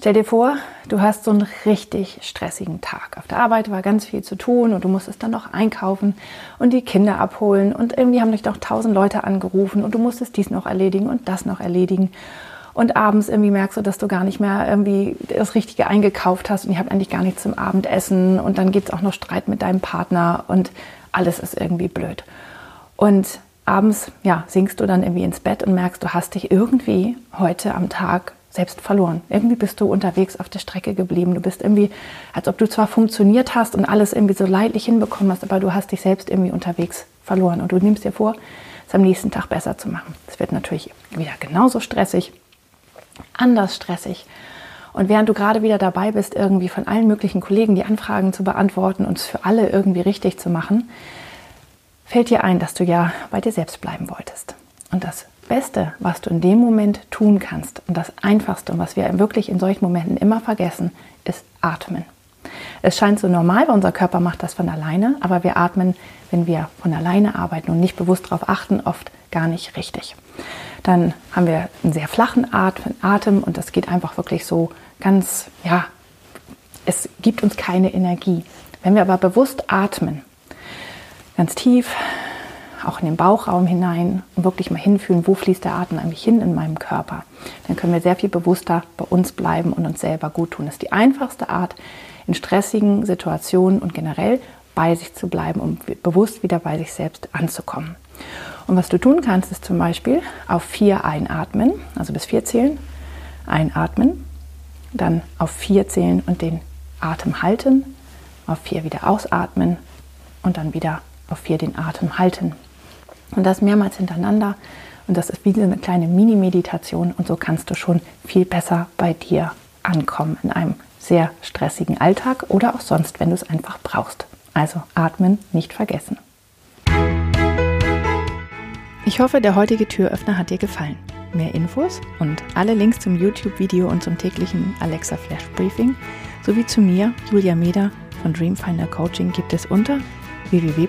Stell dir vor, du hast so einen richtig stressigen Tag. Auf der Arbeit war ganz viel zu tun und du musstest dann noch einkaufen und die Kinder abholen und irgendwie haben dich doch tausend Leute angerufen und du musstest dies noch erledigen und das noch erledigen. Und abends irgendwie merkst du, dass du gar nicht mehr irgendwie das Richtige eingekauft hast und ihr habt eigentlich gar nichts zum Abendessen und dann gibt es auch noch Streit mit deinem Partner und alles ist irgendwie blöd. Und abends, ja, sinkst du dann irgendwie ins Bett und merkst, du hast dich irgendwie heute am Tag selbst verloren. Irgendwie bist du unterwegs auf der Strecke geblieben. Du bist irgendwie, als ob du zwar funktioniert hast und alles irgendwie so leidlich hinbekommen hast, aber du hast dich selbst irgendwie unterwegs verloren. Und du nimmst dir vor, es am nächsten Tag besser zu machen. Es wird natürlich wieder genauso stressig, anders stressig. Und während du gerade wieder dabei bist, irgendwie von allen möglichen Kollegen die Anfragen zu beantworten und es für alle irgendwie richtig zu machen, fällt dir ein, dass du ja bei dir selbst bleiben wolltest. Und das Beste, was du in dem Moment tun kannst und das Einfachste und was wir wirklich in solchen Momenten immer vergessen, ist atmen. Es scheint so normal, weil unser Körper macht das von alleine, aber wir atmen, wenn wir von alleine arbeiten und nicht bewusst darauf achten, oft gar nicht richtig. Dann haben wir einen sehr flachen Atem und das geht einfach wirklich so ganz, ja, es gibt uns keine Energie. Wenn wir aber bewusst atmen, ganz tief auch in den Bauchraum hinein und wirklich mal hinfühlen, wo fließt der Atem eigentlich hin in meinem Körper. Dann können wir sehr viel bewusster bei uns bleiben und uns selber gut tun. Das ist die einfachste Art, in stressigen Situationen und generell bei sich zu bleiben, um bewusst wieder bei sich selbst anzukommen. Und was du tun kannst, ist zum Beispiel auf vier einatmen, also bis vier zählen, einatmen, dann auf vier zählen und den Atem halten, auf vier wieder ausatmen und dann wieder auf vier den Atem halten. Und das mehrmals hintereinander. Und das ist wie eine kleine Mini-Meditation. Und so kannst du schon viel besser bei dir ankommen in einem sehr stressigen Alltag oder auch sonst, wenn du es einfach brauchst. Also atmen nicht vergessen. Ich hoffe, der heutige Türöffner hat dir gefallen. Mehr Infos und alle Links zum YouTube-Video und zum täglichen Alexa Flash Briefing sowie zu mir, Julia Meder von Dreamfinder Coaching, gibt es unter www